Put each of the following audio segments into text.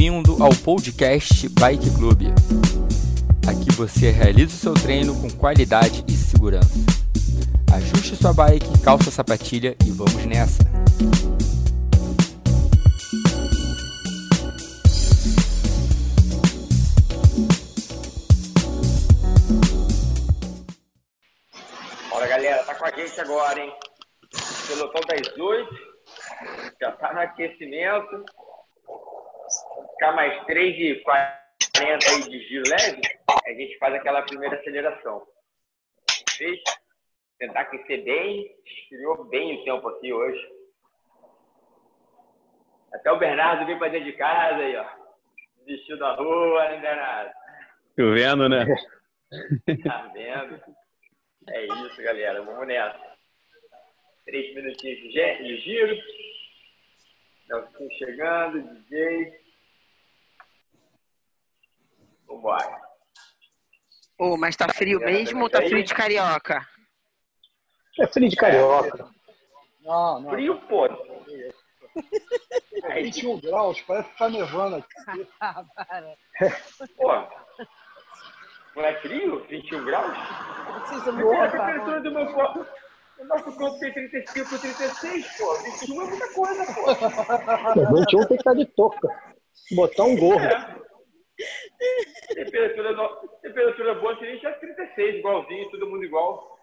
Bem-vindo ao podcast Bike Club. Aqui você realiza o seu treino com qualidade e segurança. Ajuste sua bike, calça a sapatilha e vamos nessa! Bora galera, tá com a gente agora, hein? Pelotão das 8, já tá no aquecimento. Ficar mais 3 de 40 aí de giro leve, a gente faz aquela primeira aceleração. Fez? Tentar aquecer bem, esfriou bem o tempo aqui hoje. Até o Bernardo veio pra dentro de casa aí, ó. Desistiu da rua, né, Bernardo? Chovendo, né? Tá vendo? É isso, galera. Vamos nessa. Três minutinhos de giro. Nelson chegando, DJ. Vambora. Ô, mas tá frio mesmo ou tá frio de carioca? É frio de carioca. Não, não. Frio, pô. É 21 graus, parece que tá nevando aqui. Pô. Não é frio? 21 graus? Vocês são Pô, muito a temperatura do meu corpo. O nosso corpo tem 35, 36, pô. 21 é muita coisa, pô. 21 tem que estar de touca. Botar um gorro. É. Temperatura, no... Temperatura boa seria já 36, igualzinho, todo mundo igual.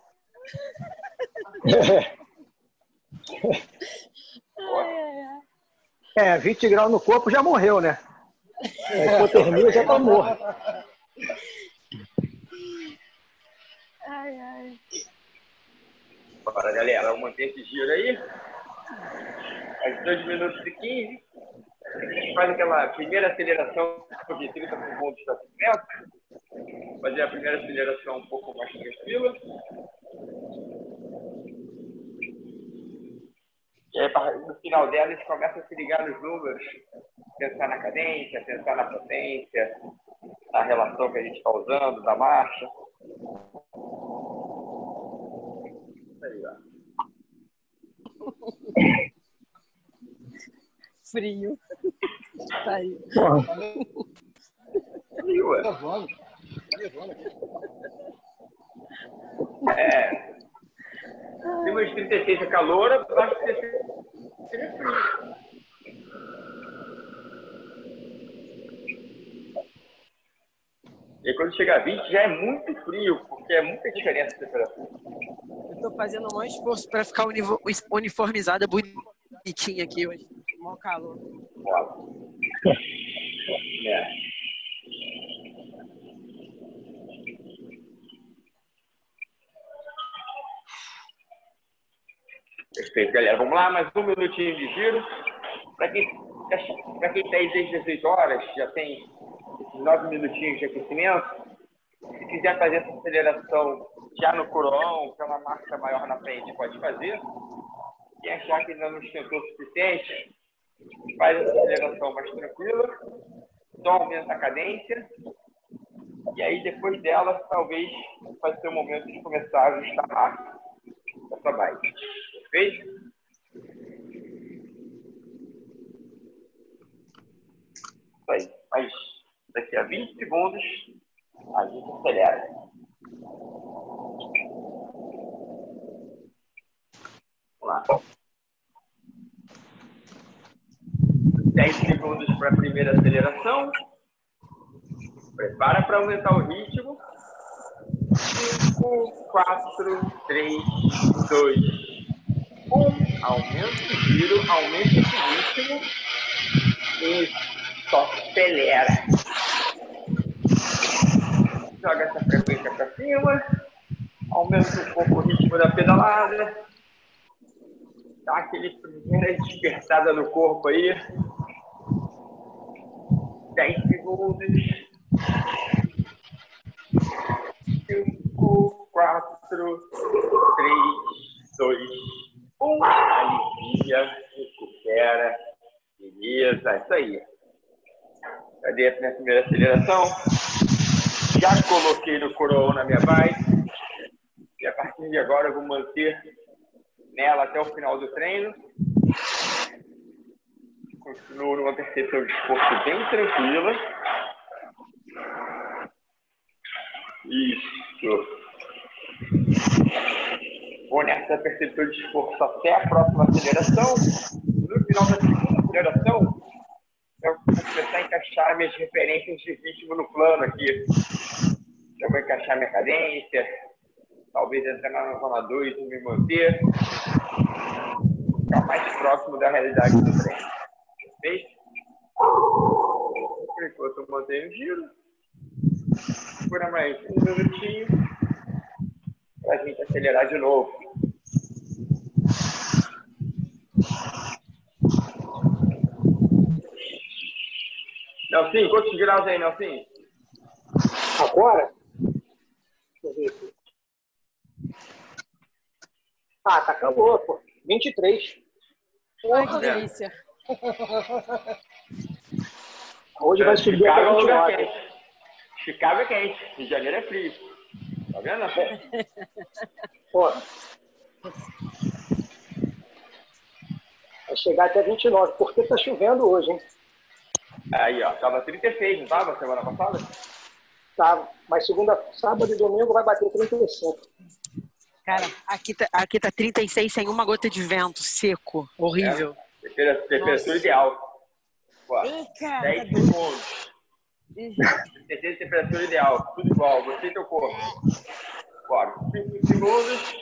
É, 20 graus no corpo já morreu, né? A hipotermia já tá morta. Ai, ai. Bora, galera, vamos manter esse giro aí. Às 2 minutos e 15. A gente faz aquela primeira aceleração de 30 segundos de estacionamento. Fazer a primeira aceleração um pouco mais tranquila. E aí, no final dela, a gente começa a se ligar nos números. Pensar na cadência, pensar na potência, na relação que a gente está usando, da marcha. Aí, ó. Frio. Tá aí. Ué. Nevando. Tá nevando aqui. É. Acima de 36 é calor, abaixo de 36 é frio. E quando chega a 20 já é muito frio, porque é muita diferença de temperatura. Eu tô fazendo o maior esforço pra ficar uniformizada bonitinha aqui hoje. Mó calor. É. Perfeito, galera. Vamos lá, mais um minutinho de giro. Para quem para quem está aí desde as 18 horas, já tem esses 9 minutinhos de aquecimento. Se quiser fazer essa aceleração já no coroão, que é uma marcha maior na frente, pode fazer. Quem achar que ainda não esquentou o suficiente, faz essa aceleração mais tranquila, só aumenta a cadência, e aí depois dela, talvez vai ser o momento de começar a ajustar a sua bike. Isso aí. Mas daqui a 20 segundos, a gente acelera. Vamos lá. 10 segundos para a primeira aceleração. Prepara para aumentar o ritmo. 5, 4, 3, 2, 1. Aumenta o giro, aumenta esse ritmo. E só acelera. Joga essa frequência para cima. Aumenta um pouco o ritmo da pedalada. Dá aquele primeira despertada no corpo aí. 10 segundos. 5, 4, 3, 2, 1. Alivia, recupera. Beleza, isso aí. Cadê a minha primeira aceleração? Já coloquei no coroão na minha bike. E a partir de agora eu vou manter nela até o final do treino. Com Continuo numa percepção de esforço bem tranquila. Isso. Vou nessa percepção de esforço até a próxima aceleração. No final da segunda aceleração, eu vou começar a encaixar minhas referências de ritmo no plano aqui. Eu vou encaixar minha cadência, talvez entrar na zona 2 e me manter. Ficar mais próximo da realidade do treino. Perfeito? Por enquanto eu mantenho o giro. Segura mais um minutinho para a gente acelerar de novo. Nelson, quantos graus aí, Nelson? Agora? Deixa eu ver aqui. Ah, tá calor, pô. 23. Ai, que delícia. Hoje vai subir Chicago é até um lugar 29. quente. Chicago é quente. Rio de Janeiro é frio. Tá vendo? Pô. Vai chegar até 29, porque tá chovendo hoje, hein? Aí, ó. Tava 36, não tava semana passada? Tá, mas segunda, sábado e domingo vai bater 35. Cara, aqui tá, aqui tá 36 sem uma gota de vento, seco, horrível. Tempera- Temperatura ideal. Ó, Ih, cara, 10 tá doido. segundos. Terceira temperatura ideal. Tudo igual. Você e teu corpo. Bora. 5 segundos.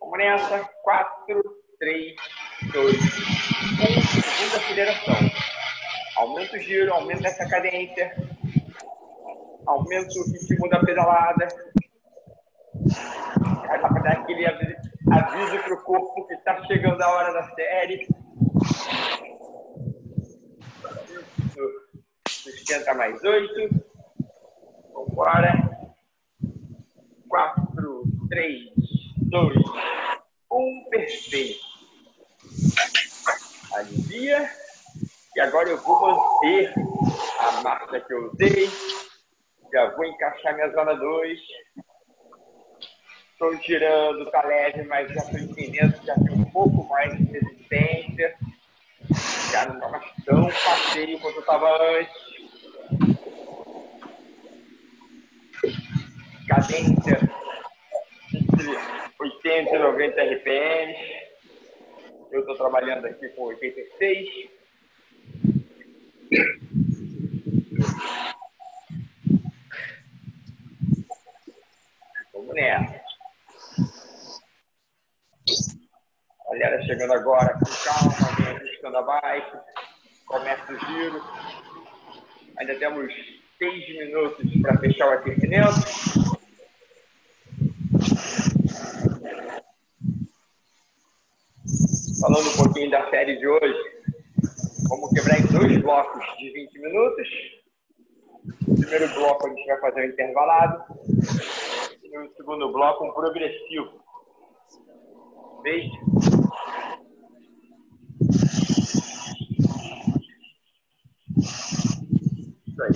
Vamos nessa. 4, 3, 2, 1. Segunda aceleração. Aumenta o giro, aumenta essa cadência. Aumenta o ritmo da pedalada. Aí pra dar aquele avi- aviso pro corpo que tá chegando a hora da série. Sustenta mais oito. Vambora. Quatro, três, dois, um. Perfeito. Alivia. E agora eu vou manter a marcha que eu usei. Já vou encaixar minha zona 2. Estou girando, tá leve, mas já estou entendendo já tem um pouco mais de resistência. Já não está mais tão passeio quanto eu estava antes. Cadência entre 80 e 90 RPM. Eu estou trabalhando aqui com 86. Vamos nessa. Galera chegando agora com calma, vem ajustando a bike, começa o giro. Ainda temos seis minutos para fechar o aquecimento. Falando um pouquinho da série de hoje, vamos quebrar em dois blocos de 20 minutos. No primeiro bloco a gente vai fazer um intervalado. E no segundo bloco um progressivo. Beijo. Isso aí.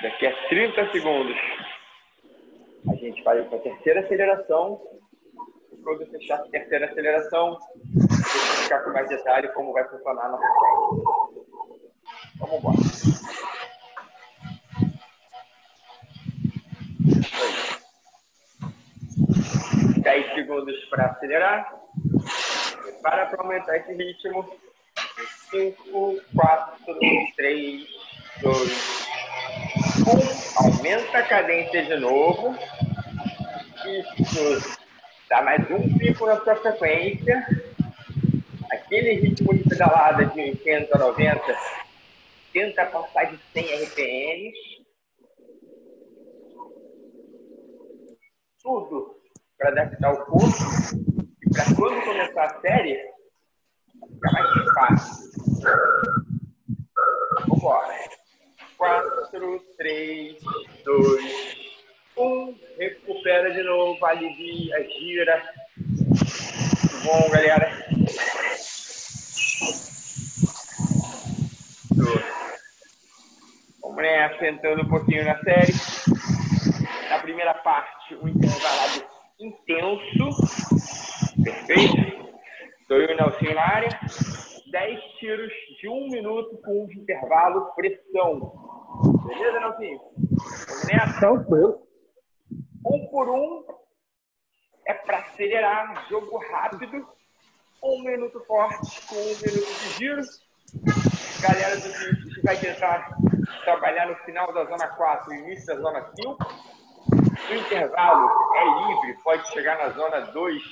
Daqui a 30 segundos gente vai para a terceira aceleração. Quando fechar a terceira aceleração, vou explicar com mais detalhe como vai funcionar a nossa série. Vamos embora. Aí. 10 segundos para acelerar. Prepara para aumentar esse ritmo. 5, 4, 3, 2, 1. Aumenta a cadência de novo. Isso. Dá mais um pico na sua frequência. Aquele ritmo de pedalada de 80 a 90. Tenta passar de 100 RPMs. Tudo para adaptar o corpo e para quando começar a série ficar mais fácil. Vambora. 4, 3, 2, 1. Recupera de novo, alivia, gira. Muito bom, galera. Vamos nessa, entrando um pouquinho na série. Na primeira parte, um intervalado intenso. Perfeito? Estou eu e o Nelson na área. 10 tiros de um minuto com um intervalo pressão. Beleza, Nelson? Vamos nessa? Tranquilo. Um por um é para acelerar, jogo rápido, um minuto forte com um minuto de giro. Galera do que vai tentar trabalhar no final da zona 4 e início da zona 5. O intervalo é livre, pode chegar na zona 2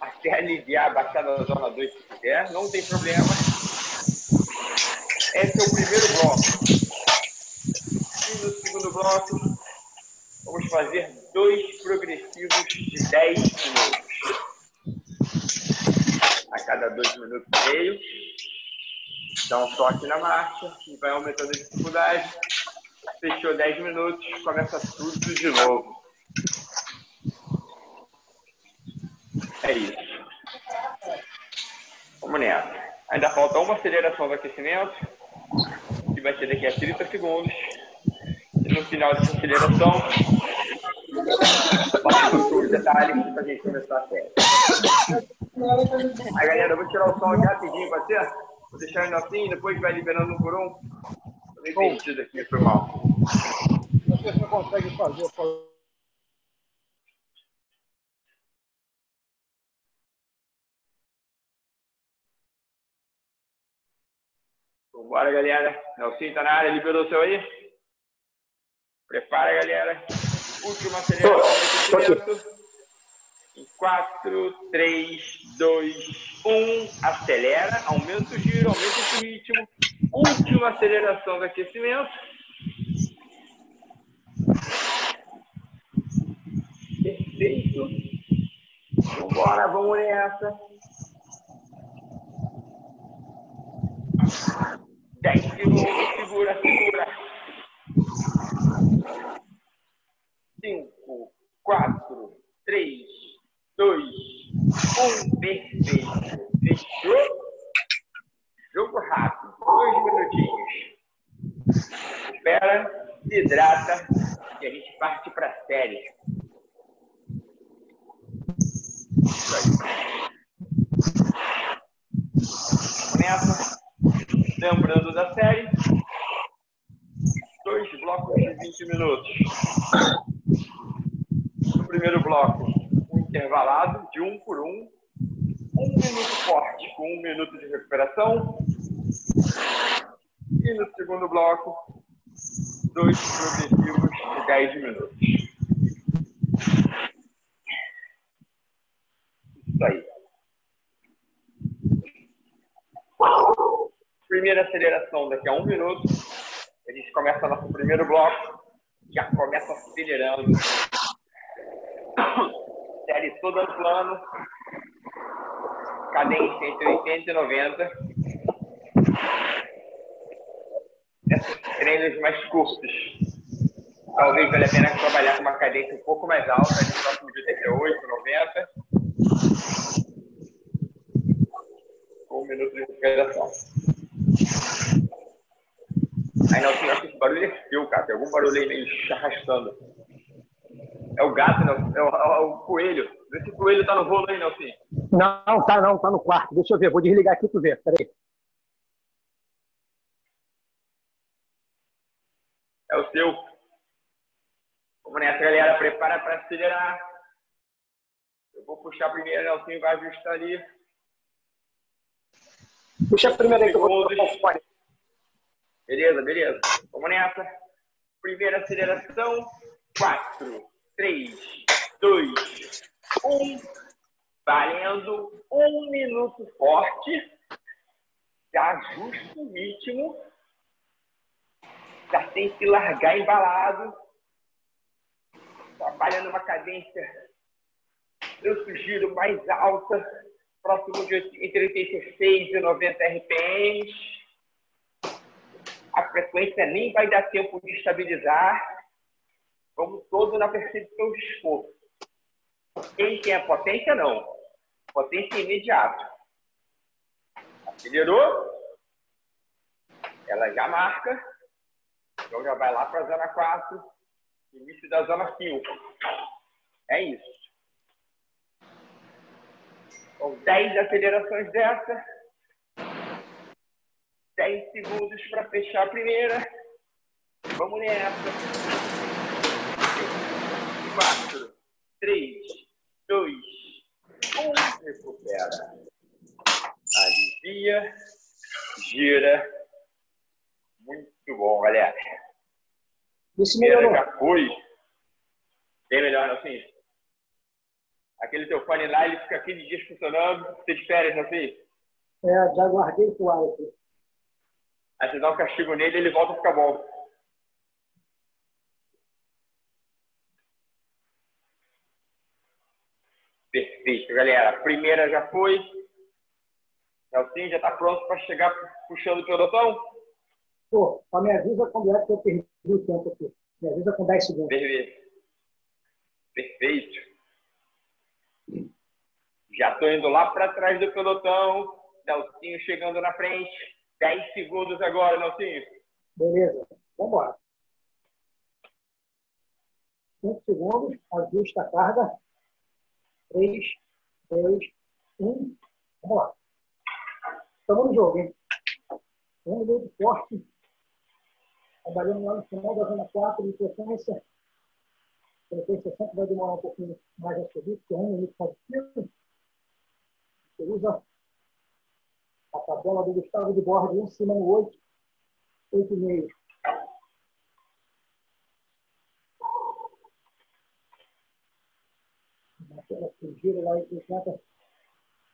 até aliviar, baixar da zona 2 se quiser, não tem problema. Esse é o primeiro bloco. E no segundo bloco, vamos fazer dois progressivos de 10 minutos. A cada dois minutos e meio. Dá um toque na marcha e vai aumentando a dificuldade. Fechou 10 minutos, começa tudo de novo. É isso. Vamos nessa. Ainda falta uma aceleração do aquecimento, que vai ser daqui a 30 segundos. E no final dessa aceleração, passo os detalhes para a gente começar a série. Aí, galera, eu vou tirar o som aqui rapidinho, pode ser? Vou deixar ele assim, depois vai liberando um por um. Tô meio perdido aqui, foi mal. Você só consegue fazer. Vambora, galera. Nelson tá na área, liberou o seu aí? Prepara, galera. Última aceleração do aquecimento. Em 4, 3, 2, 1. Acelera, aumenta o giro, aumenta esse ritmo. Última aceleração do aquecimento. Perfeito. Vambora, vamos nessa. 10 segundos, segura, segura. 5, 4, 3, 2, 1. Perfeito. Fechou? Jogo rápido, dois minutinhos. Espera, se hidrata e a gente parte para a série. Isso aí. Começa. Lembrando da série, dois blocos de 20 minutos. No primeiro bloco, um intervalado de um por um, um minuto forte com um minuto de recuperação. E no segundo bloco, dois progressivos de 10 minutos. Isso aí. Primeira aceleração daqui a um minuto. A gente começa nosso primeiro bloco. Já começa acelerando. Série toda no plano. Cadência entre 80 e 90. Esses treinos mais curtos. Talvez valha a pena trabalhar com uma cadência um pouco mais alta, de próximo de 88, 90. Com um minuto de recuperação. Aí não tinha esse barulho é seu, cara. Tem algum barulho aí meio arrastando. É o gato, não? É o, é o coelho. Vê se o coelho tá no rolo aí, Nelson. Não, tá não, tá no quarto. Deixa eu ver, vou desligar aqui pra tu ver. Peraí. É o seu. Vamos nessa, galera. Prepara para acelerar. Eu vou puxar primeiro, Nelson vai ajustar ali. Puxa primeiro aí que eu vou Segundos. Beleza, beleza. Vamos nessa. Primeira aceleração. 4, 3, 2, 1. Valendo um minuto forte. Já ajusta o ritmo. Já tem que largar embalado. Trabalhando uma cadência. Eu sugiro mais alta. Próximo de entre 86 e 90 RPMs a frequência nem vai dar tempo de estabilizar. Vamos todo na percepção de esforço. Quem tem a potência, não. Potência imediata. Acelerou. Ela já marca. Então já vai lá para a zona 4. Início da zona 5. É isso. São 10 acelerações dessa. 10 segundos para fechar a primeira. Vamos nessa. 4, 3, 2, 1. Recupera. Alivia. Gira. Muito bom, galera. Isso melhorou. já foi. Bem melhor, assim. Aquele teu fone lá, ele fica 15 dias funcionando. Você de férias, assim. É, já guardei o aqui. Aí você dá um castigo nele ele volta a ficar bom. Perfeito, galera. A primeira já foi. Nelson já está pronto para chegar puxando o pelotão? Pô, só me avisa quando é que eu perdi o tempo aqui. Me avisa com 10 segundos. Perfeito. Perfeito. Já estou indo lá para trás do pelotão. Nelsinho chegando na frente. 10 segundos agora, Nelsinho. Beleza. Vamos embora. 5 segundos. Ajusta a carga. 3, 2, 1. Vamos lá. Estamos no jogo, hein? Um minuto forte. Trabalhando lá no final da zona 4 de frequência. Frequência sempre vai demorar um pouquinho mais a subir, porque é um minuto positivo. Você usa a tabela do Gustavo de Borges, um cima no 8, 8,5. Naquela que gira lá em 50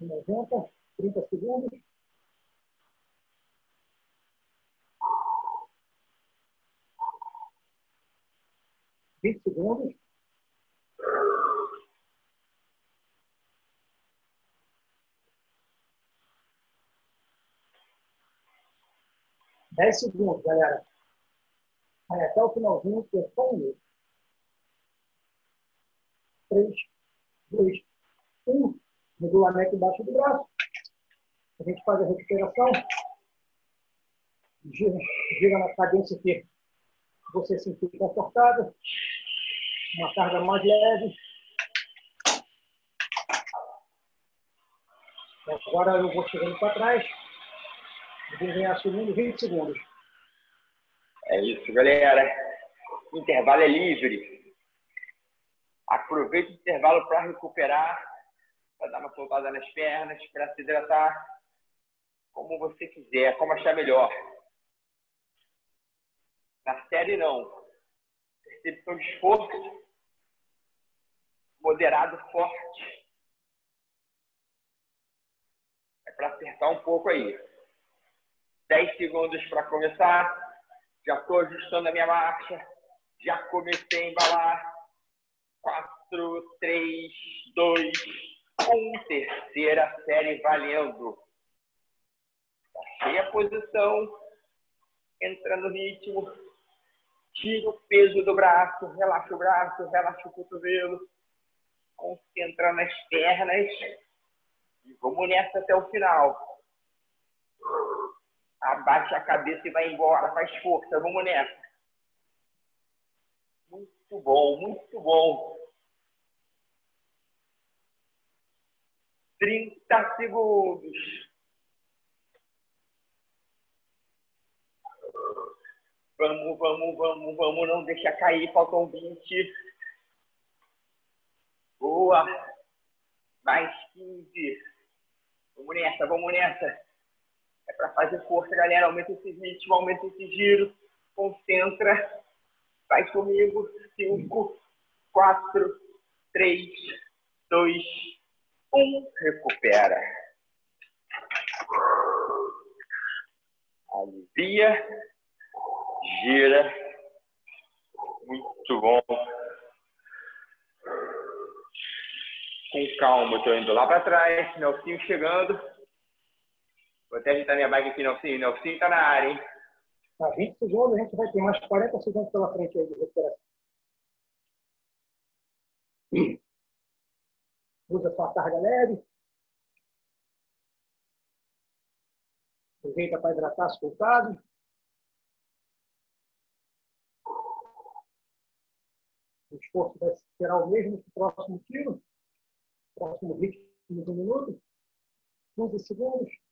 e 90, 30 segundos. Vinte segundos. Dez segundos, galera. Vai até o finalzinho, que é um minuto. Três, dois, um. Regulamento embaixo do braço. A gente faz a recuperação. Gira, gira na cadência que você se sentir confortável. Uma carga mais leve. Agora eu vou chegando para trás. Vou ganhar segundo 20 segundos. É isso, galera. Intervalo é livre. Aproveite o intervalo para recuperar, para dar uma soltada nas pernas, para se hidratar, como você quiser, como achar melhor. Na série, não. Percepção de esforço, moderado, forte. É para acertar um pouco aí. 10 segundos para começar. Já estou ajustando a minha marcha. Já comecei a embalar. 4, 3, 2, 1. Terceira série valendo. Achei a posição. Entra no ritmo. Tira o peso do braço. Relaxa o braço. Relaxa o cotovelo. Concentra nas pernas. E vamos nessa até o final. Abaixa a cabeça e vai embora. Faz força. Vamos nessa. Muito bom, muito bom. 30 segundos. Vamos, vamos, vamos, vamos. Não deixa cair. Faltam 20. Boa. Mais 15. Vamos nessa, vamos nessa. É para fazer força, galera. Aumenta esse ritmo, aumenta esse giro. Concentra. Vai comigo. 5, 4, 3, 2, 1. Recupera. Alivia. Gira. Muito bom. Com calma, estou indo lá para trás. Nelsinho chegando. Vou até ajeitar minha bike aqui, Nelsinho. Nelsinho está na área, hein? Tá, 20 segundos, a gente vai ter mais 40 segundos pela frente aí de recuperação. Usa sua carga leve. Aproveita para hidratar pulsadas. O esforço vai será o mesmo que o próximo tiro. Próximo ritmo de um minuto. 15 segundos.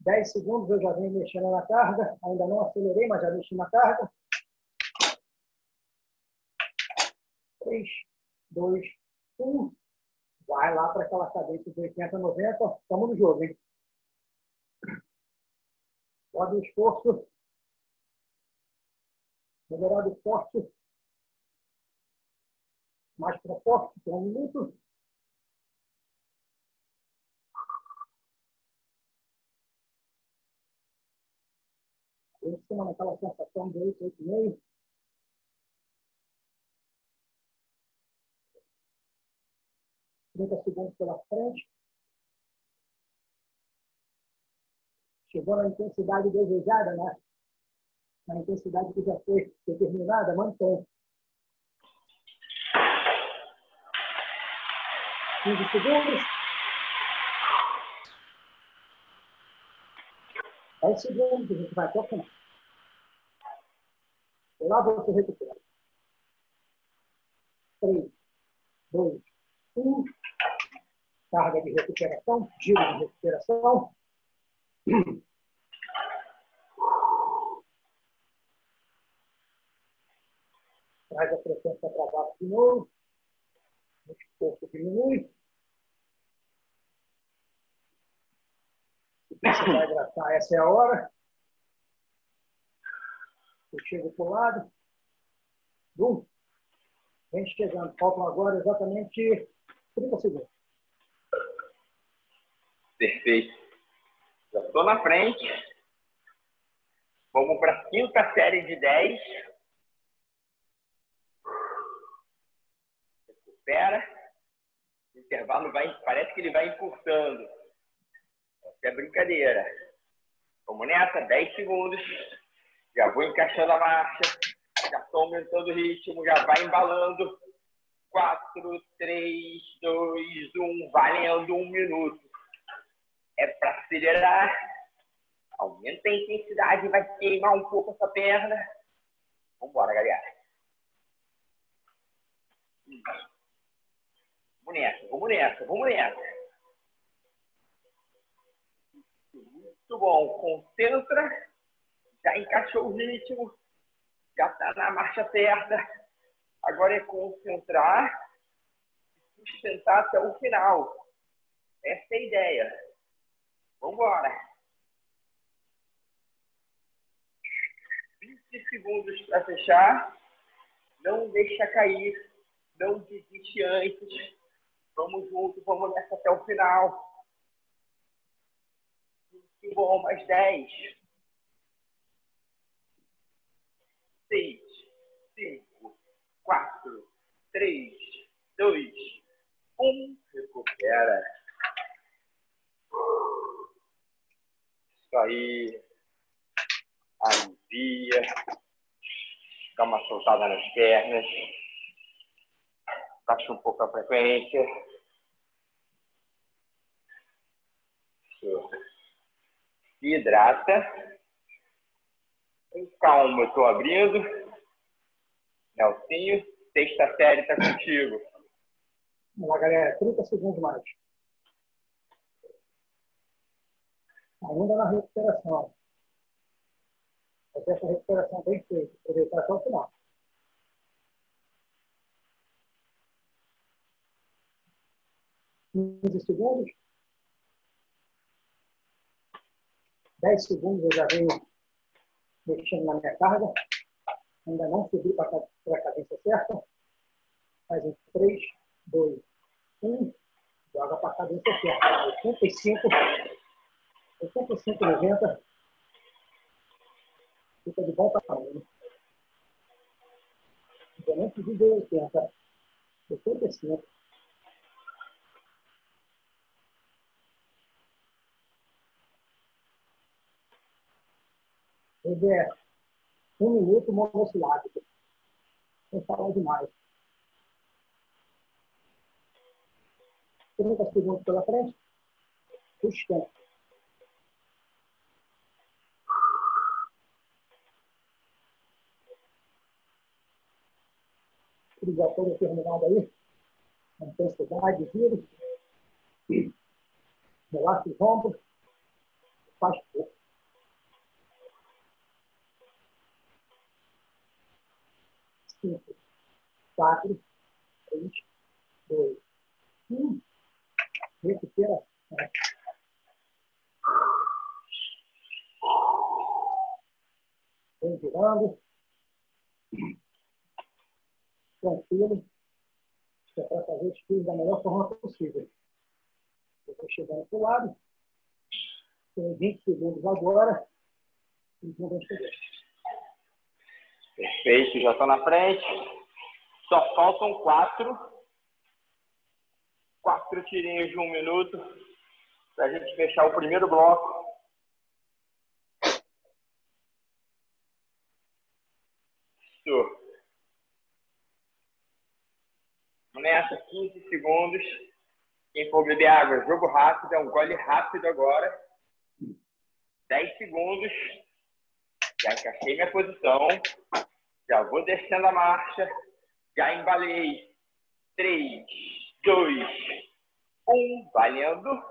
10 segundos eu já venho mexendo na carga. Ainda não acelerei, mas já mexi na carga. 3, 2, 1. Vai lá para aquela cadência de 80, 90. Estamos no jogo, hein? Pode o esforço. Melhorado forte. Mais para forte, por um minuto. Em cima naquela sensação de 8, 8,5. Trinta segundos pela frente. chegou na intensidade desejada, né? na intensidade que já foi determinada, mantém. 15 segundos. 10 segundos, a gente vai até o final. Lá você recupera. 3, 2, 1. Carga de recuperação, giro de recuperação. Traz a frequência para baixo de novo. O esforço diminui. Se precisar hidratar, essa é a hora. Eu chego para o lado. Bum. Vem chegando. Faltam agora exatamente 30 segundos. Perfeito. Já estou na frente. Vamos para a quinta série de 10. Recupera. O intervalo vai, parece que ele vai encurtando. É brincadeira. Vamos nessa, 10 segundos. Já vou encaixando a marcha. Já estou aumentando o ritmo, já vai embalando. 4, 3, 2, 1, valendo um minuto é para acelerar. Aumenta a intensidade, vai queimar um pouco essa perna. Vamos embora, galera. Vamos nessa, vamos nessa, vamos nessa. Muito bom. Concentra. Já encaixou o ritmo. Já está na marcha certa. Agora é concentrar sustentar até o final. Essa é a ideia. Vamos embora. 20 segundos para fechar. Não deixa cair. Não desiste antes. Vamos junto, vamos nessa até o final. Bom, mais 10. 6, 5, 4, 3, 2, 1. Recupera. Isso aí. Alivia. Dá uma soltada nas pernas. Baixa um pouco a frequência. Isso. Hidrata. Com calma, eu estou abrindo. Nelsinho, sexta série está contigo. Vamos lá, galera. 30 segundos mais. ainda na recuperação. Fazer essa recuperação bem feita, aproveitar até o final. Quinze segundos. Dez segundos eu já venho mexendo na minha carga. Ainda não subi para a cadência certa. Faz em 3, 2, 1. Joga para a cadência certa. 85 80%, 90%, fica de bom tamanho. Diferente de 80, 75. Ele é um minuto monossilábico. Sem falar demais. 30 segundos pela frente. Sustenta. respiratória terminada aí. Intensidade, giro. Relaxa os ombros. Faz pouco. Cinco, quatro, três, dois, um. Recupera. Vem virando. Tranquilo. É para fazer os tiros da melhor forma possível. Eu estou chegando para o lado. Tem 20 segundos agora. E vamos chegar. Perfeito, já estou na frente. Só faltam quatro. Quatro tirinhos de um minuto para a gente fechar o primeiro bloco. Isso. Nessa, 15 segundos. Quem for beber água, jogo rápido, é um gole rápido agora. 10 segundos. Já encaixei minha posição. Já vou descendo a marcha. Já embalei. 3, 2, 1. Valendo.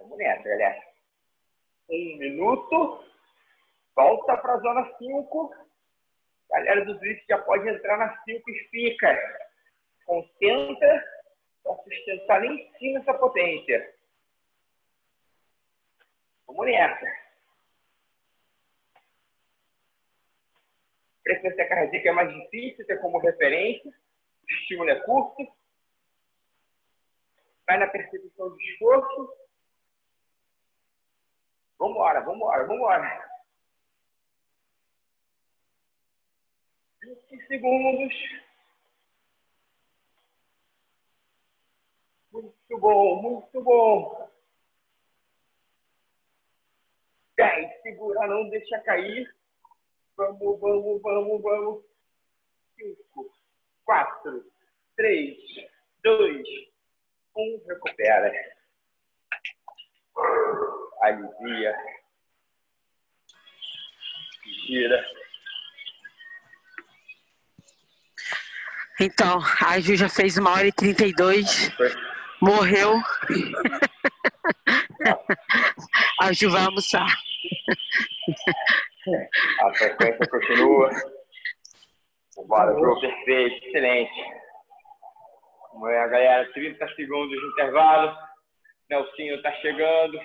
Vamos nessa, galera. Um minuto. Volta para a zona 5. Galera do drift já pode entrar na 5 espica. Concentra para sustentar lá em cima essa potência. Vamos nessa. Frequência cardíaca é mais difícil ter como referência. O estímulo é curto. Vai na percepção de esforço. Vambora, vambora, vambora. 20 segundos. Muito bom, muito bom. 10, segura, não deixa cair. Vamos, vamos, vamos, vamos. 5, 4, 3, 2, 1. Recupera. Alivia. Gira. Então, a Ju já fez uma hora e 32. Morreu. a Ju vai almoçar. A frequência continua. Bora, Ju, perfeito, excelente. Vamos ver, galera, 30 segundos de intervalo. Nelsinho tá chegando.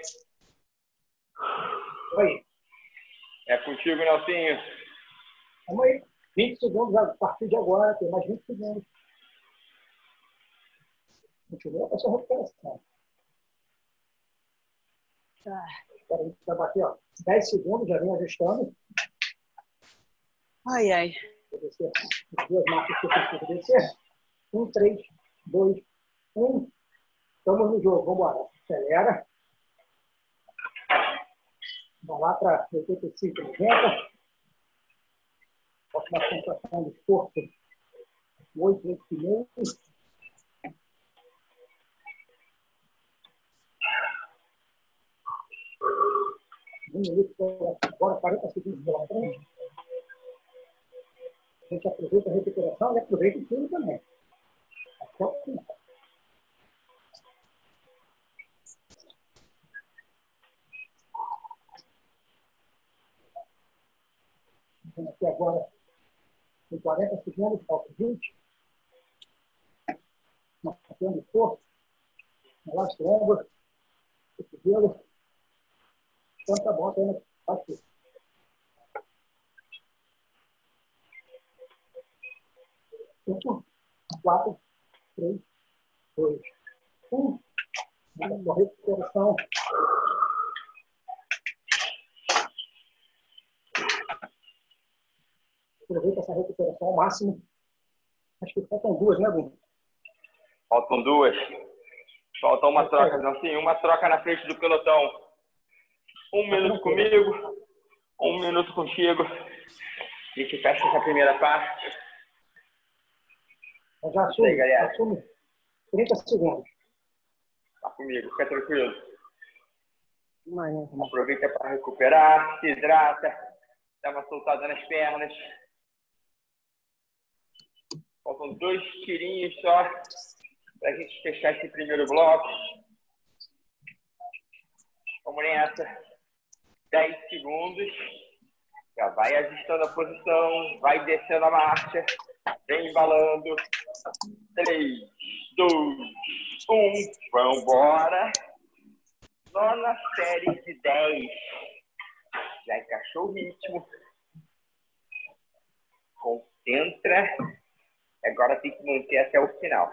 Oi. É contigo, Nelsinho. Vamos aí. 20 segundos a partir de agora. Tem mais 20 segundos. Continua com essa recuperação. Tá. Agora a gente vai bater, ó. 10 segundos, já vem ajustando. Ai, ai. Vou descer as duas marcas que eu preciso descer. Um, três, dois, um. Estamos no jogo, vamos embora. Acelera. Vamos lá para 85, 90. Próxima sensação de esforço. 8, 8 minutos. Um minuto, agora 40 segundos pela frente. A gente aproveita a recuperação e aproveita o time também. Até o final. Então, aqui agora, em 40 segundos, falta 20. Nós temos força. Relaxa o ombro. Cotovelo. Então tá bom, apenas faz tudo. Cinco, quatro, três, dois, um. Uma recuperação. Aproveita essa recuperação ao máximo. Acho que faltam duas, né, Bruno? Faltam duas. Falta uma troca, não sim, uma troca na frente do pelotão. Um minuto comigo, um minuto contigo. A gente fecha essa primeira parte. Eu já assume, aí, galera. assume 30 segundos. Tá comigo, fica tranquilo. Amanhã. Aproveita para recuperar, se hidrata, dá uma soltada nas pernas. Falta Faltam dois tirinhos só para a gente fechar esse primeiro bloco. Vamos nessa. 10 segundos. Já vai ajustando a posição, vai descendo a marcha, vem embalando. 3, 2, 1. Vambora. Nona série de 10. Já encaixou o ritmo. Concentra. Agora tem que manter até o final.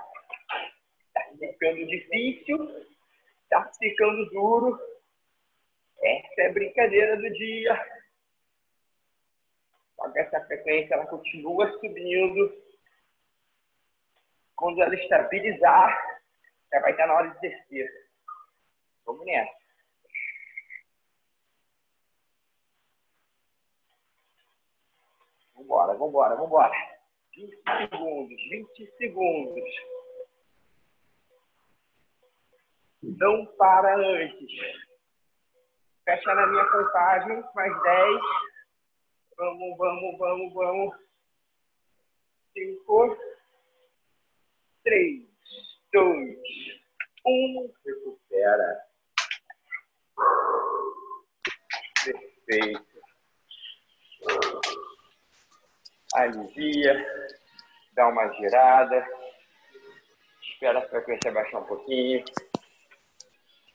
Tá ficando difícil. Tá ficando duro. Essa é a brincadeira do dia. Essa frequência ela continua subindo. Quando ela estabilizar, já vai estar na hora de descer. Vamos nessa. Vambora, vambora, vambora. 20 segundos, 20 segundos. Não para antes. Fecha na minha contagem, mais 10. Vamos, vamos, vamos, vamos. 5, 3, 2, 1. Recupera. Perfeito. Alivia. Dá uma girada. Espera a frequência baixar um pouquinho.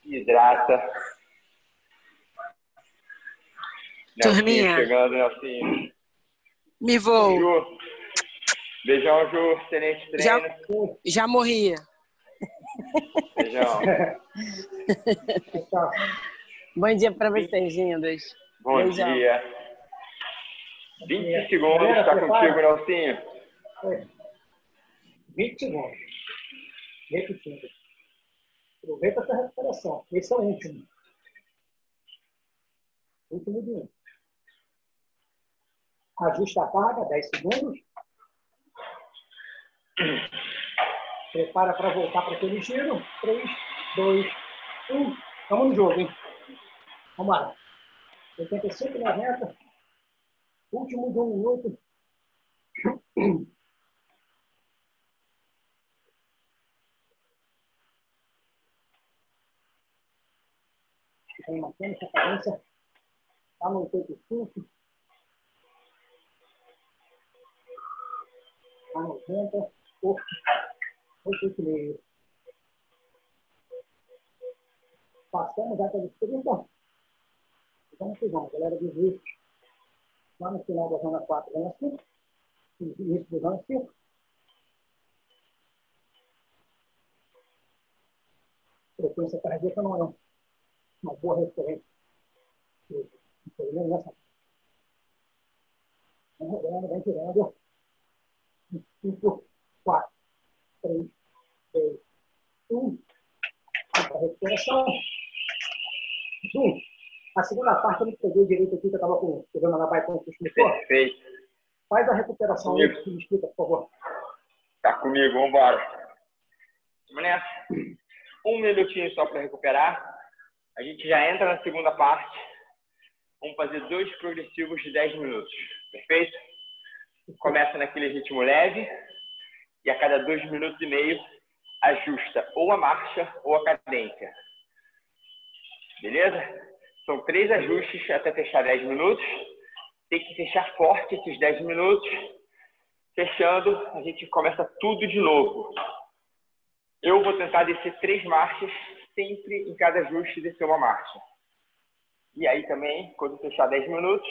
Hidrata. Turminha. Chegando, Nelsinho. Me vou. Ju. Beijão, Ju. Excelente treino. Já, já morria. Beijão. Bom dia para vocês, lindos. Bom Beijão. dia. 20 segundos, está contigo, Nelsinho. É. 20 segundos. Repetindo. Aproveita essa recuperação. Esse é o último. Último de um. Ajusta a carga, 10 segundos. Prepara para voltar para aquele giro. 3, 2, 1. Estamos no jogo, hein? Vamos lá. 85, 90. Último de um minuto. Vem mantendo essa cadência. Está no 85. No 90. 88,5. Passamos já pelos 30. Vamos que vamos, galera do Rio. Lá no final da zona 4, zona 5. No início da zona 5. Frequência cardíaca não é uma boa referência. Pelo menos nessa. Vem rodando, vem tirando. 5, 4, 3, 2, 1. Para a recuperação. Um. A segunda parte eu não peguei direito aqui, que eu estava com pegando na como você explicou. Perfeito. Faz a recuperação aí, que me explica, por favor. Tá comigo, vambora. Vamos nessa. Um minutinho só para recuperar. A gente já entra na segunda parte. Vamos fazer dois progressivos de 10 minutos. Perfeito? Começa naquele ritmo leve e a cada dois minutos e meio ajusta ou a marcha ou a cadência. Beleza? São três ajustes até fechar 10 minutos. Tem que fechar forte esses 10 minutos. Fechando, a gente começa tudo de novo. Eu vou tentar descer três marchas, sempre em cada ajuste descer uma marcha. E aí também, quando fechar 10 minutos,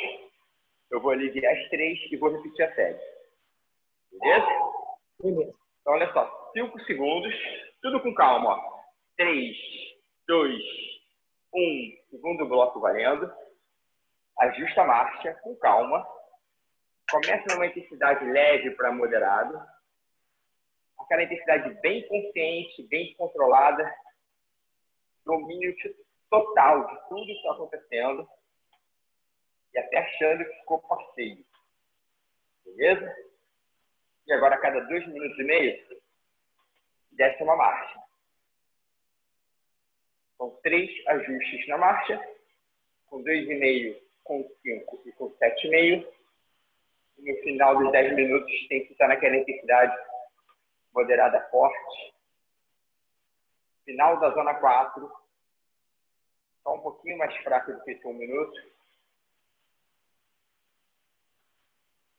eu vou aliviar as três e vou repetir a série. Beleza? Beleza. Então, olha só, 5 segundos, tudo com calma, ó. 3, 2, 1, segundo bloco valendo. Ajusta a marcha com calma. Começa numa intensidade leve para moderado. Aquela intensidade bem consciente, bem controlada. Domínio total de tudo que está acontecendo. E até achando que ficou passeio. Beleza? E agora, a cada dois minutos e meio, desce uma marcha. São três ajustes na marcha, com dois e meio, com cinco e com sete e meio. No final dos dez minutos tem que estar naquela intensidade moderada forte. Final da zona 4. Só um pouquinho mais fraco do que um minuto.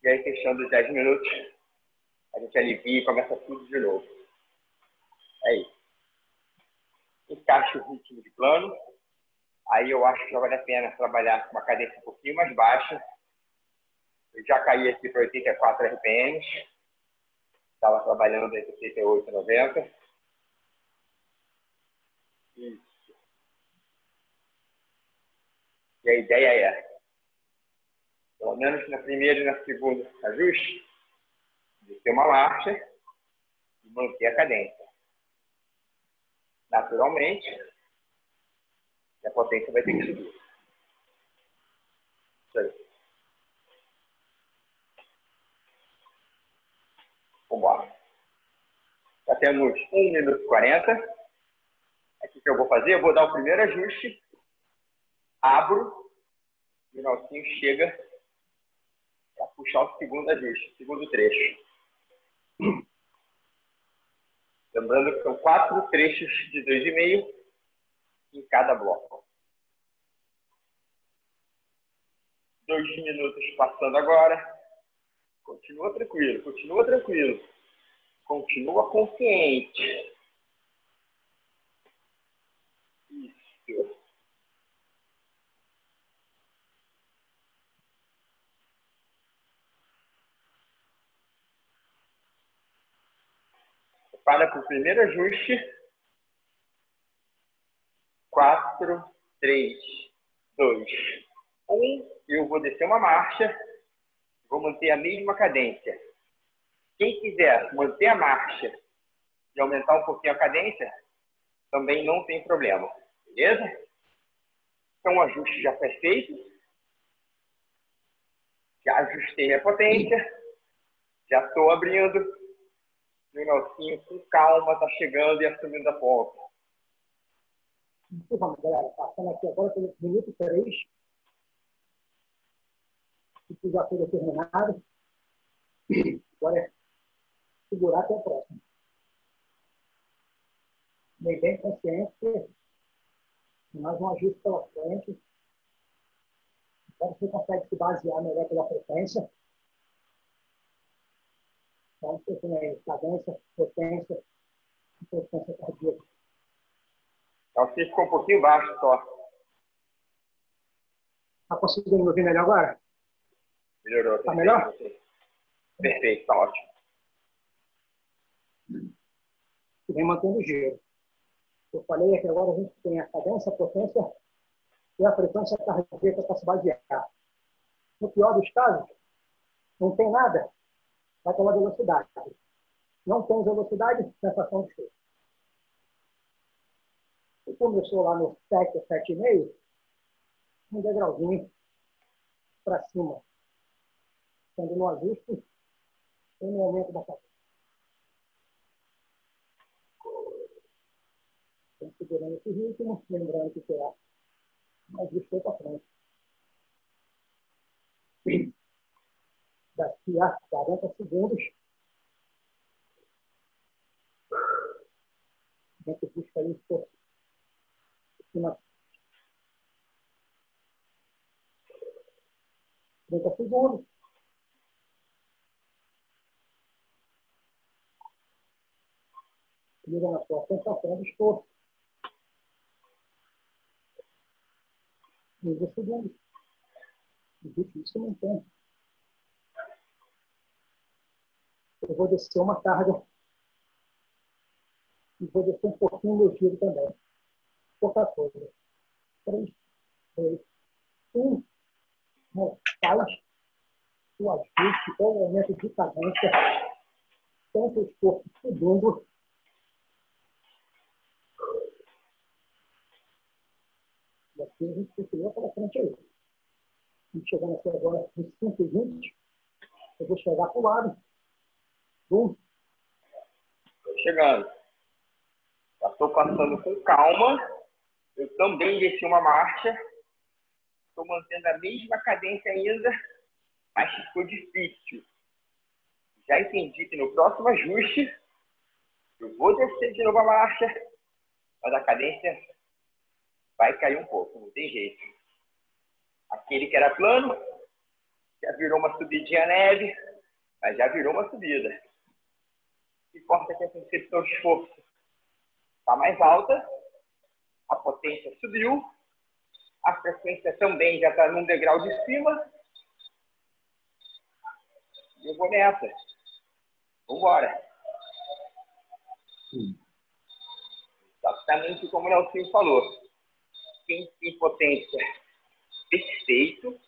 E aí, fechando os 10 minutos, a gente alivia e começa tudo de novo. É isso. Encaixa o ritmo de plano. Aí eu acho que já vale a pena trabalhar com uma cadência um pouquinho mais baixa. Eu já caí aqui para 84 RPMs. Estava trabalhando entre 88 e 90. Isso. E a ideia é, pelo menos na primeira e na segunda ajuste, descer uma marcha e manter a cadência. Naturalmente, a potência vai ter que subir. Isso aí. Vamos embora. Já temos 1 minuto e 40. Aqui que eu vou fazer, eu vou dar o primeiro ajuste, abro, e o Nelsinho chega puxar o segundo ajuste, segundo trecho. Lembrando que são quatro trechos de 2,5 em cada bloco. Dois minutos passando agora. Continua tranquilo, continua tranquilo. Continua consciente. Isso. Para o primeiro ajuste. Quatro, três, dois, um. Eu vou descer uma marcha vou manter a mesma cadência. Quem quiser manter a marcha e aumentar um pouquinho a cadência, também não tem problema. Beleza? Então, o ajuste já foi feito. Já ajustei a potência. Já estou abrindo. E o nocinho, com calma, está chegando e assumindo a ponta. Então, vamos, galera. Passando aqui agora pelo minuto 3 isso já foi determinado. Agora é segurar até o próximo. Bem, bem consciente que mais um ajuste pela frente. Então você consegue se basear melhor pela frequência. Então você tem cadência, potência e frequência cardíaca. Então você ficou um pouquinho baixo só. Está conseguindo me ouvir melhor agora? Melhorou. Está melhor? Perfeito, está ótimo. E vem mantendo o giro. Eu falei que agora a gente tem a cadência, a potência e a frequência cardíaca para se basear. No pior dos casos, não tem nada, vai pela velocidade. Não tem velocidade, sensação de cheiro. E começou lá no 7, 7,5, um degrauzinho para cima quando no ajuste tem no aumento da cabeça. Então, segurando esse ritmo, lembrando que será ajuste para frente. Daqui a 40 segundos, a gente busca isso cima 30 segundos. liga na sua sensação de esforço. 15 segundos. Existe isso não tem. Eu vou descer uma carga e vou descer um pouquinho meu giro também. Pouca coisa. 3, 2, 1. Faz o ajuste ou o aumento de cadência. Tanto o esforço segundo E a gente continua pela frente aí. E chegando aqui agora nos 5 e 20, eu vou chegar para o lado. Estou chegando. Já estou passando com calma. Eu também desci uma marcha. Estou mantendo a mesma cadência ainda, mas ficou difícil. Já entendi que no próximo ajuste Eu vou descer de novo a marcha, mas a cadência vai cair um pouco, não tem jeito. Aquele que era plano, já virou uma subidinha neve, mas já virou uma subida. Importa é que a percepção de esforço está mais alta, a potência subiu, a frequência também já está num degrau de cima. E eu vou nessa. Vambora. Exatamente como o Nelson falou. Quem tem potência, perfeito.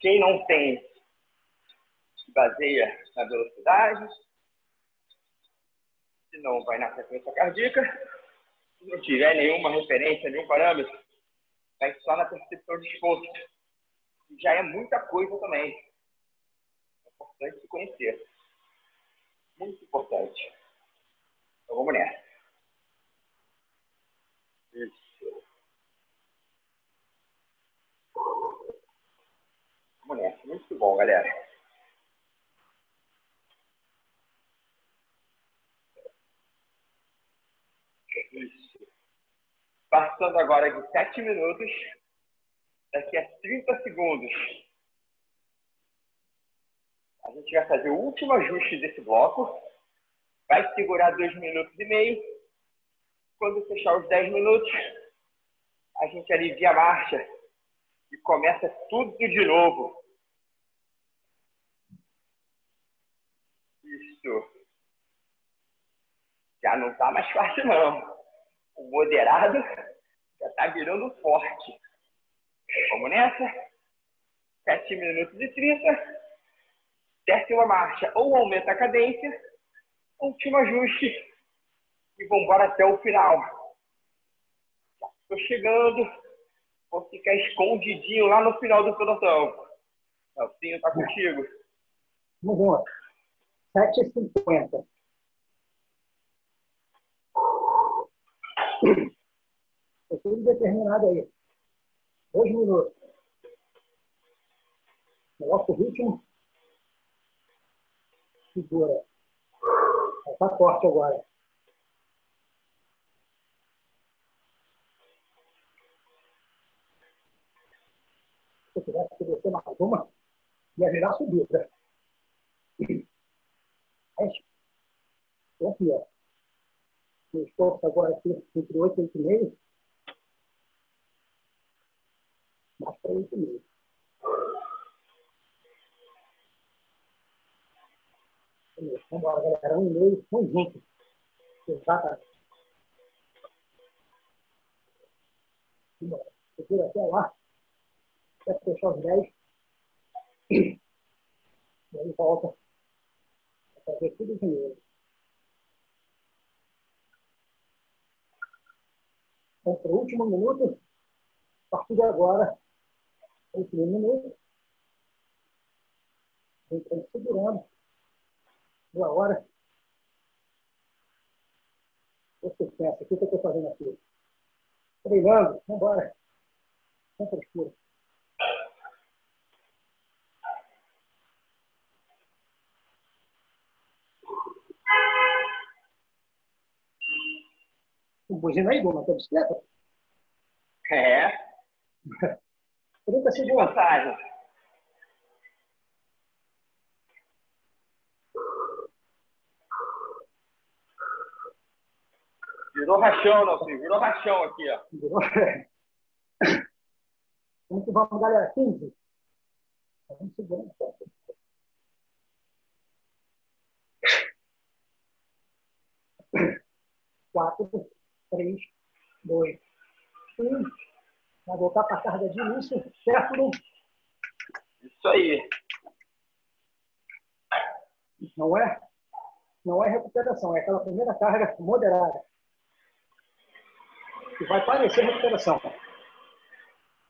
Quem não tem, se baseia na velocidade. Se não, vai na frequência cardíaca. Se não tiver nenhuma referência, nenhum parâmetro, vai só na percepção de esforço. Já é muita coisa também. É importante se conhecer. Muito importante. Então vamos nessa. Isso. Vamos nessa. Muito bom, galera. Isso. Passando agora de 7 minutos, daqui a 30 segundos, a gente vai fazer o último ajuste desse bloco. Vai segurar 2 minutos e meio. Quando fechar os 10 minutos, a gente alivia a marcha e começa tudo de novo. Isso. Já não está mais fácil, não o moderado já está virando forte. Vamos nessa? 7 minutos e 30. Décima marcha. Ou aumenta a cadência, último ajuste. E vamos embora até o final. Estou chegando. Vou ficar escondidinho lá no final do pelotão. Nelsinho, está contigo. Vamos lá. 7h50. É tudo determinado aí. Dois minutos. Coloca o ritmo. Segura. Está forte agora. Se eu tivesse que descer mais uma, ia virar subida. Aqui, ó o esforço agora aqui entre 8 e 8,5, mais para 8,5. Vamos embora, galera. Um e meio, vamos juntos. Exatamente. Segura até lá. Até fechar os 10. E aí volta. Vai fazer tudo de novo. Para o último minuto, a partir de agora, último minuto, entrando segurando, meia hora. Você pensa, o que eu estou fazendo aqui? Treinando, vamos embora. Sem frescura. Buzina aí, Dona, tua bicicleta? É. 30 segundos. Passagem. Virou rachão, Nelson. Virou rachão aqui, ó. Virou. Vamos que vamos, galera. 15. Vamos segurando. Quatro. 3, 2, 1. Vai voltar para a carga de início, certo? Isso aí. Não é? Não é recuperação, é aquela primeira carga moderada. Que vai parecer recuperação.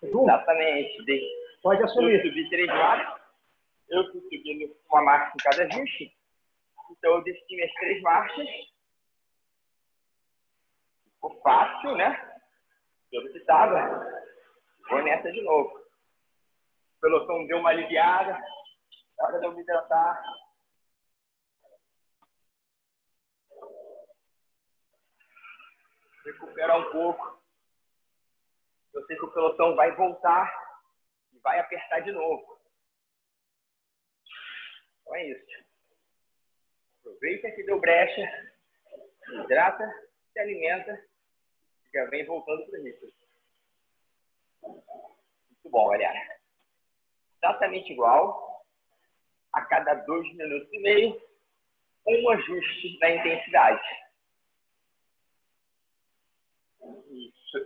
Exatamente. Pode assumir. Eu subi três marchas. Eu fui subindo uma marcha em cada ajuste. Então eu desci minhas três marchas Ficou fácil, né? Eu precisava. Vou nessa de novo. O pelotão deu uma aliviada. Hora de eu me hidratar. recuperar um pouco. Eu sei que o pelotão vai voltar e vai apertar de novo. Então é isso. Aproveita que deu brecha, hidrata, se alimenta já vem voltando para isso. Muito bom, galera. Exatamente igual. A cada dois minutos e meio, um ajuste na intensidade. Isso.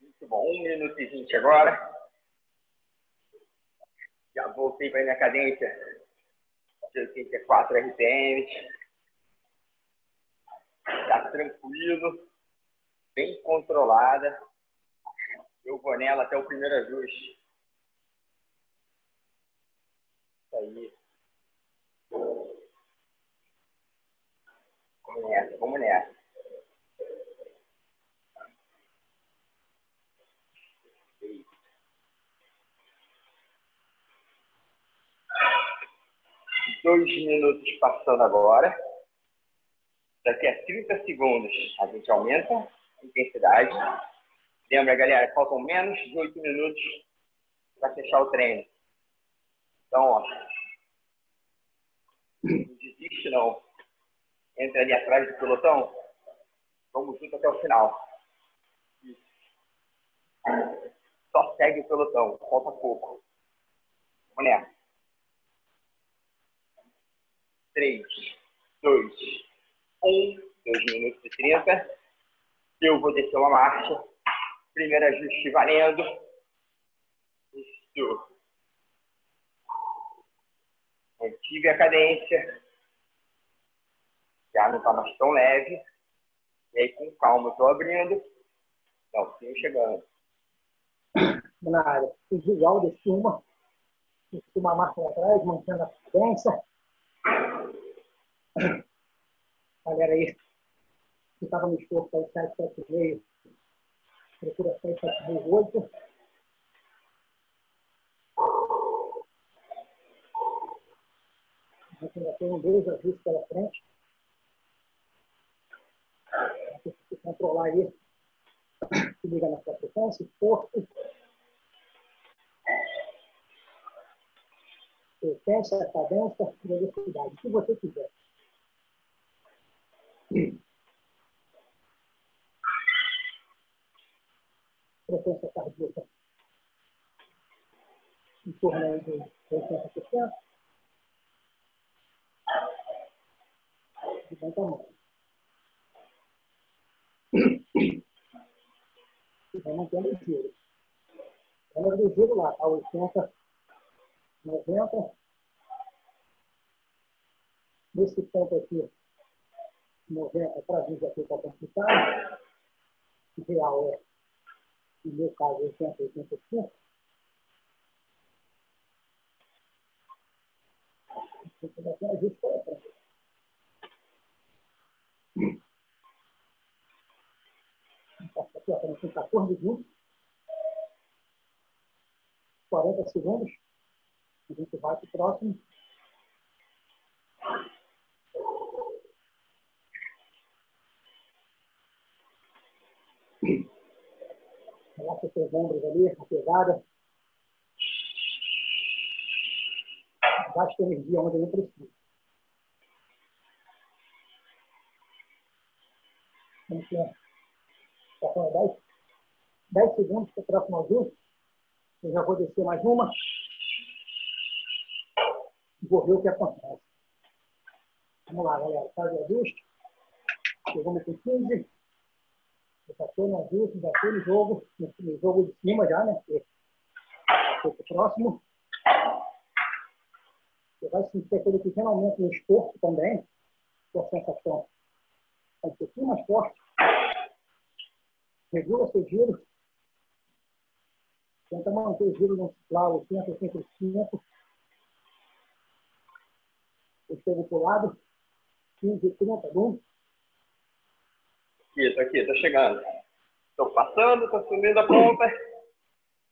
Muito bom. Um minuto e vinte agora. Já voltei para a minha cadência 84 RPM. Está tranquilo, bem controlada. Eu vou nela até o primeiro ajuste. Isso aí. Vamos nessa, vamos nessa. Dois minutos passando agora. Daqui a 30 segundos a gente aumenta a intensidade. Lembra, galera, faltam menos de 8 minutos para fechar o treino. Então, ó, não desiste não. Entra ali atrás do pelotão. Vamos junto até o final. Só segue o pelotão. Falta pouco. Vamos nessa. 3, 2, 1, 2 minutos e 30. Eu vou descer uma marcha. Primeiro ajuste valendo. Isso. Mantive a cadência. Já não está mais tão leve. E aí, com calma, estou abrindo. Não, chegando. Na área. Igual desci uma. Desci uma marcha atrás, mantendo a cadência. Galera aí, que estava no esforço aí, 7, 7 meio, procura 7, 7 meio, 8. A gente ainda tem dois ajustes pela frente. Tem que controlar aí. Se liga na sua potência, esforço. Potência, cadência, velocidade. O que você quiser. Frequência cardíaca em torno de 80%. De bom tamanho. E vai mantendo o giro. Câmera do giro lá, tá 80, 90. Nesse ponto aqui, 90 para mim já fica complicado. Real é, no meu caso, 80, 85. Ainda tem ajuste para frente. Passa aqui, ó, tem 14 minutos. 40 segundos. A gente vai para o próximo. Relaxa seus ombros ali, a pegada. Gasta energia onde não precisa. Vamos lá. Faltando 10, 10 segundos para o próximo ajuste. Eu já vou descer mais uma. Vou ver o que acontece. Vamos lá, galera. Faz o ajuste. Chegamos com 15. Eu já estou no ajuste, já estou no jogo, no, jogo de cima já, né? Estou pro próximo. Você vai sentir aquele pequeno aumento no esforço também, com a sensação é um pouquinho mais forte. Regula seu giro. Tenta manter o giro no lá, 80, 85. Eu chego para o lado. 15, 30, bom. Aqui, tô aqui, tô chegando. Tô passando, tô subindo a ponta.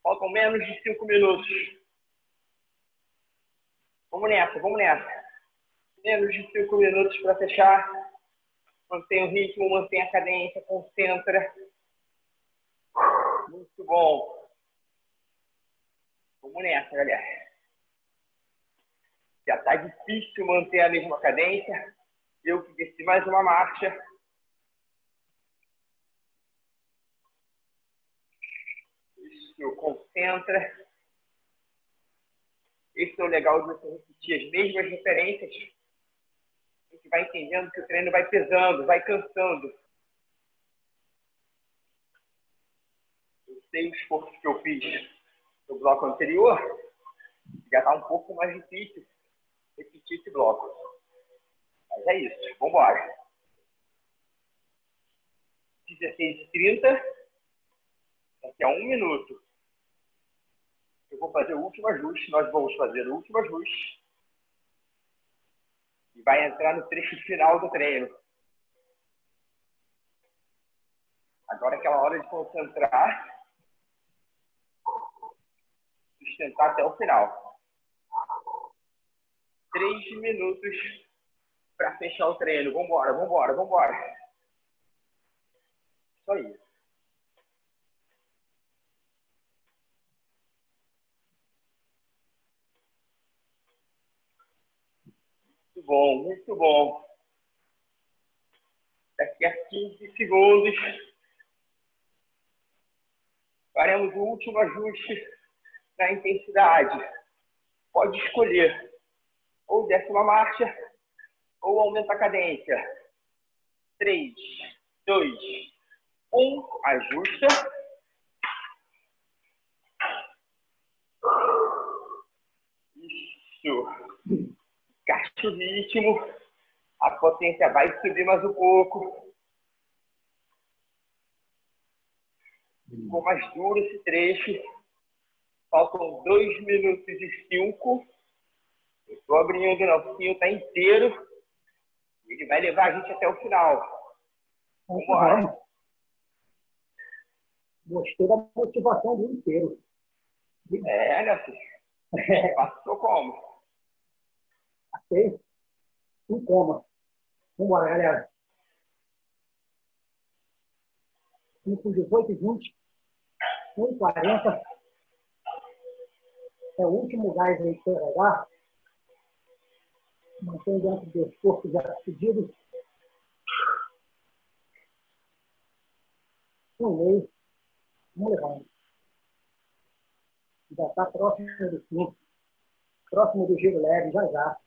Faltam menos de 5 minutos. Vamos nessa, vamos nessa. Menos de cinco minutos para fechar. Mantém o ritmo, mantém a cadência, concentra. Muito bom. Vamos nessa, galera. Já está difícil manter a mesma cadência. Eu que desci mais uma marcha. Isso, concentra. Esse é o legal de você repetir as mesmas referências. A gente vai entendendo que o treino vai pesando, vai cansando. Eu sei o esforço que eu fiz no bloco anterior, já está um pouco mais difícil repetir esse bloco. Mas é isso, vamos embora. 16h30, daqui a um minuto eu vou fazer o último ajuste, nós vamos fazer o último ajuste e vai entrar no trecho final do treino. Agora é aquela hora de concentrar, sustentar até o final. Três minutos para fechar o treino. Vambora, vambora, vambora. Isso aí. bom, muito bom. Daqui a 15 segundos, faremos o último ajuste na intensidade. Pode escolher ou décima marcha ou aumenta a cadência. 3, 2, 1, ajusta. Isso encaixa o ritmo, a potência vai subir mais um pouco. Ficou mais duro esse trecho. Faltam 2 minutos e 5. Estou abrindo o nocinho, está inteiro. Ele vai levar a gente até o final. Vamos embora. Gostei da motivação do inteiro. É, né, filho? Passou como? Ok? Em coma. Vambora, galera. 5, 18 e 20. 1, 40. É o último gás aí que vai dar. Mantém dentro do esforço já pedido. Um meio. Vamos levando. Já está próximo do fim. Próximo do giro leve, já já.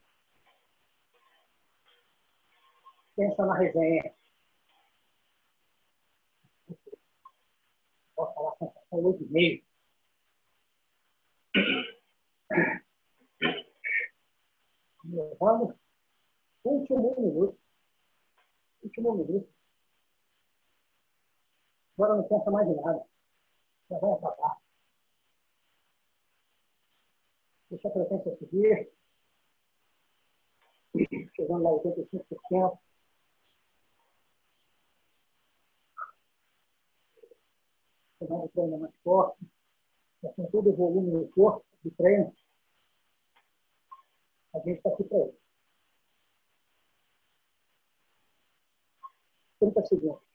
pensa na resenha. Posso falar com oito e meio. Vamos. Último minuto. Último minuto. Agora não pensa mais em nada. Já vai acabar. Deixa a frequência subir. Chegando lá 85%. tornar o treino mais forte, já com todo o volume do corpo, do treino, a gente está aqui para isso. 30 segundos.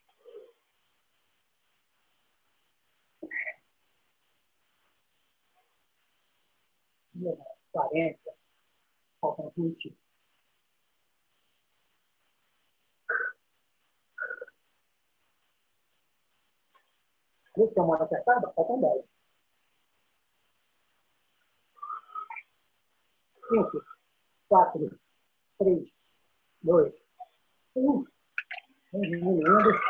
Quarenta, faltam vinte. Três que é uma hora acertada, faltam dez. Cinco, quatro, três, dois, um. Vem diminuindo.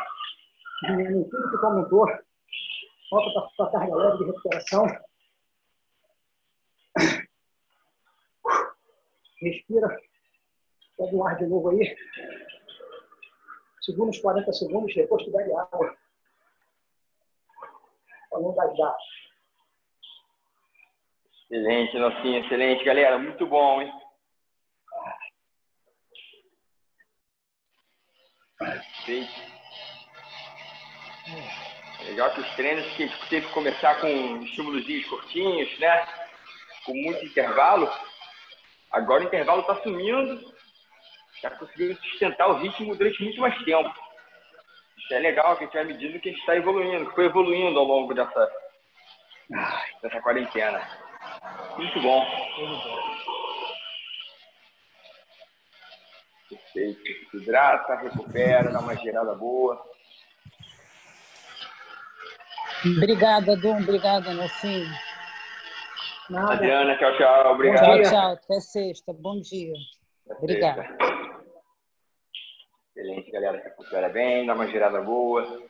Diminuindo tudo que aumentou. Volta para a carga leve de recuperação. Respira. Pega um ar de novo aí. Segura uns 40 segundos, depois tu bebe água para não gastar. Excelente, Nocinha, excelente, galera. Muito bom, hein? Perfeito. Legal que os treinos que teve que começar com estímulos curtinhos, né? Com muito intervalo. Agora o intervalo está sumindo, já conseguiu sustentar o ritmo durante muito mais tempo. Isso é legal, que a gente vai medindo que a gente está evoluindo, que foi evoluindo ao longo dessa, dessa quarentena. Muito bom. Perfeito. Se hidrata, recupera, dá uma girada boa. Obrigada, Dum. Obrigada. Nada. Adriana, tchau, tchau. Obrigado. Tchau, tchau. Até sexta. Bom dia. Obrigada. Excelente, galera. Recupera bem, dá uma girada boa.